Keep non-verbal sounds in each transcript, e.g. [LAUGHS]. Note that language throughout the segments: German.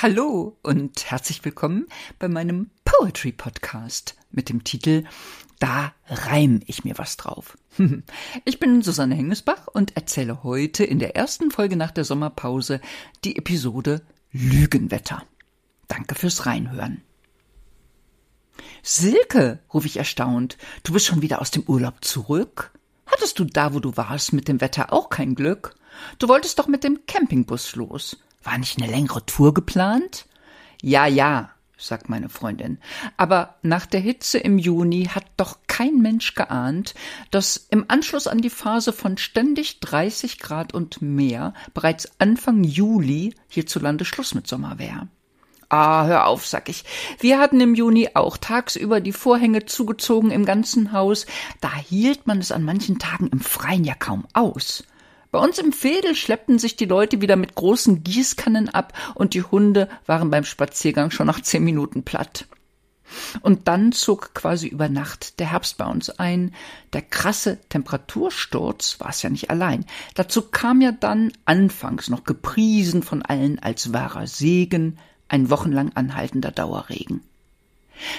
Hallo und herzlich willkommen bei meinem Poetry Podcast mit dem Titel Da reim ich mir was drauf. [LAUGHS] Ich bin Susanne Hengesbach und erzähle heute in der ersten Folge nach der Sommerpause die Episode Lügenwetter. Danke fürs Reinhören. Silke, rufe ich erstaunt, du bist schon wieder aus dem Urlaub zurück? Hattest du da, wo du warst, mit dem Wetter auch kein Glück? Du wolltest doch mit dem Campingbus los. War nicht eine längere Tour geplant? Ja, ja, sagt meine Freundin. Aber nach der Hitze im Juni hat doch kein Mensch geahnt, dass im Anschluss an die Phase von ständig 30 Grad und mehr bereits Anfang Juli hierzulande Schluss mit Sommer wäre. Ah, hör auf, sag ich. Wir hatten im Juni auch tagsüber die Vorhänge zugezogen im ganzen Haus. Da hielt man es an manchen Tagen im Freien ja kaum aus. Bei uns im Fädel schleppten sich die Leute wieder mit großen Gießkannen ab und die Hunde waren beim Spaziergang schon nach zehn Minuten platt. Und dann zog quasi über Nacht der Herbst bei uns ein. Der krasse Temperatursturz war es ja nicht allein. Dazu kam ja dann, anfangs noch gepriesen von allen als wahrer Segen, ein wochenlang anhaltender Dauerregen.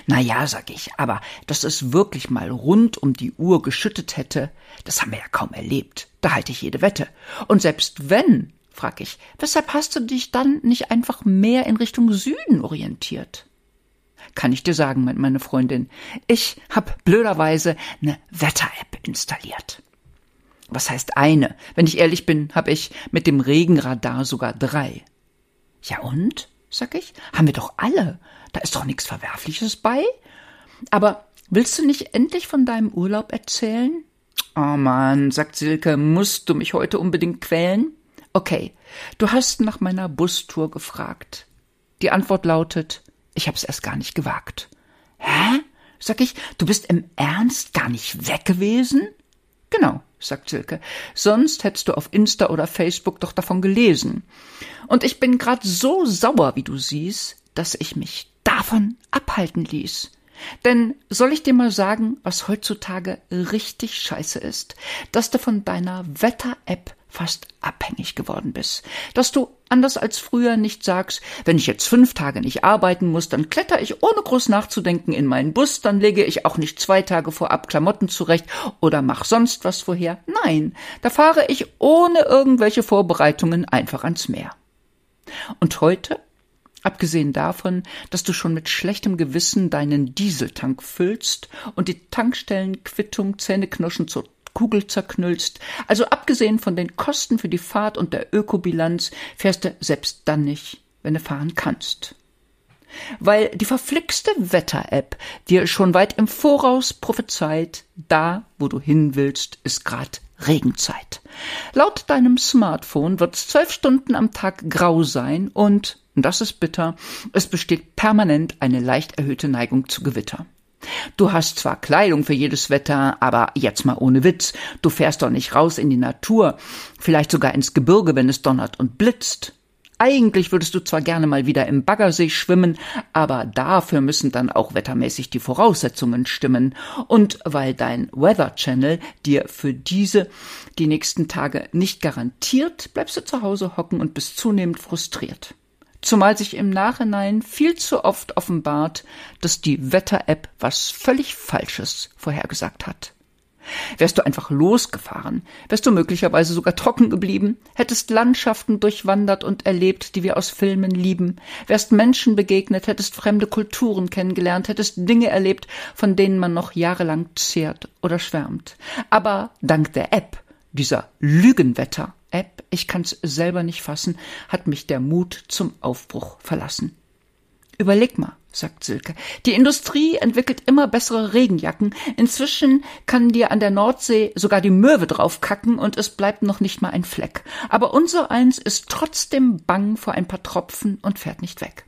Na ja, sag ich, aber dass es wirklich mal rund um die Uhr geschüttet hätte, das haben wir ja kaum erlebt. Da halte ich jede Wette. Und selbst wenn, frag ich, weshalb hast du dich dann nicht einfach mehr in Richtung Süden orientiert? Kann ich dir sagen, meint meine Freundin. Ich hab blöderweise eine Wetter-App installiert. Was heißt eine? Wenn ich ehrlich bin, hab ich mit dem Regenradar sogar drei. Ja und? Sag ich. Haben wir doch alle. Da ist doch nichts Verwerfliches bei. Aber willst du nicht endlich von deinem Urlaub erzählen? Oh Mann, sagt Silke, musst du mich heute unbedingt quälen? Okay, du hast nach meiner Bustour gefragt. Die Antwort lautet, ich hab's erst gar nicht gewagt. Hä? Sag ich, du bist im Ernst gar nicht weg gewesen? Genau, sagt Silke. Sonst hättest du auf Insta oder Facebook doch davon gelesen. Und ich bin grad so sauer, wie du siehst, dass ich mich davon abhalten ließ. Denn soll ich dir mal sagen, was heutzutage richtig scheiße ist? Dass du von deiner Wetter-App fast abhängig geworden bist. Dass du, anders als früher, nicht sagst, wenn ich jetzt fünf Tage nicht arbeiten muss, dann kletter ich ohne groß nachzudenken in meinen Bus, dann lege ich auch nicht zwei Tage vorab Klamotten zurecht oder mach sonst was vorher. Nein, da fahre ich ohne irgendwelche Vorbereitungen einfach ans Meer. Und heute Abgesehen davon, dass du schon mit schlechtem Gewissen deinen Dieseltank füllst und die Tankstellenquittung Zähneknirschen zur Kugel zerknüllst. Also abgesehen von den Kosten für die Fahrt und der Ökobilanz fährst du selbst dann nicht, wenn du fahren kannst. Weil die verflixte Wetter-App dir schon weit im Voraus prophezeit, da, wo du hin willst, ist grad Regenzeit. Laut deinem Smartphone wird's zwölf Stunden am Tag grau sein und, das ist bitter, es besteht permanent eine leicht erhöhte Neigung zu Gewitter. Du hast zwar Kleidung für jedes Wetter, aber jetzt mal ohne Witz, du fährst doch nicht raus in die Natur, vielleicht sogar ins Gebirge, wenn es donnert und blitzt. Eigentlich würdest du zwar gerne mal wieder im Baggersee schwimmen, aber dafür müssen dann auch wettermäßig die Voraussetzungen stimmen. Und weil dein Weather Channel dir für diese die nächsten Tage nicht garantiert, bleibst du zu Hause hocken und bist zunehmend frustriert zumal sich im Nachhinein viel zu oft offenbart, dass die Wetter-App was völlig Falsches vorhergesagt hat. Wärst du einfach losgefahren, wärst du möglicherweise sogar trocken geblieben, hättest Landschaften durchwandert und erlebt, die wir aus Filmen lieben, wärst Menschen begegnet, hättest fremde Kulturen kennengelernt, hättest Dinge erlebt, von denen man noch jahrelang zehrt oder schwärmt. Aber dank der App, dieser Lügenwetter, App, ich kann's selber nicht fassen, hat mich der Mut zum Aufbruch verlassen. Überleg mal, sagt Silke. Die Industrie entwickelt immer bessere Regenjacken. Inzwischen kann dir an der Nordsee sogar die Möwe draufkacken und es bleibt noch nicht mal ein Fleck. Aber unser eins ist trotzdem bang vor ein paar Tropfen und fährt nicht weg.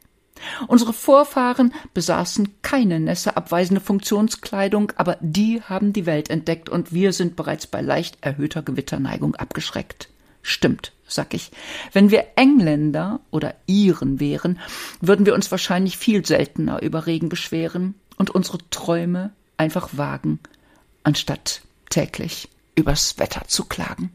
Unsere Vorfahren besaßen keine nässeabweisende Funktionskleidung, aber die haben die Welt entdeckt und wir sind bereits bei leicht erhöhter Gewitterneigung abgeschreckt. Stimmt, sag ich. Wenn wir Engländer oder Iren wären, würden wir uns wahrscheinlich viel seltener über Regen beschweren und unsere Träume einfach wagen, anstatt täglich übers Wetter zu klagen.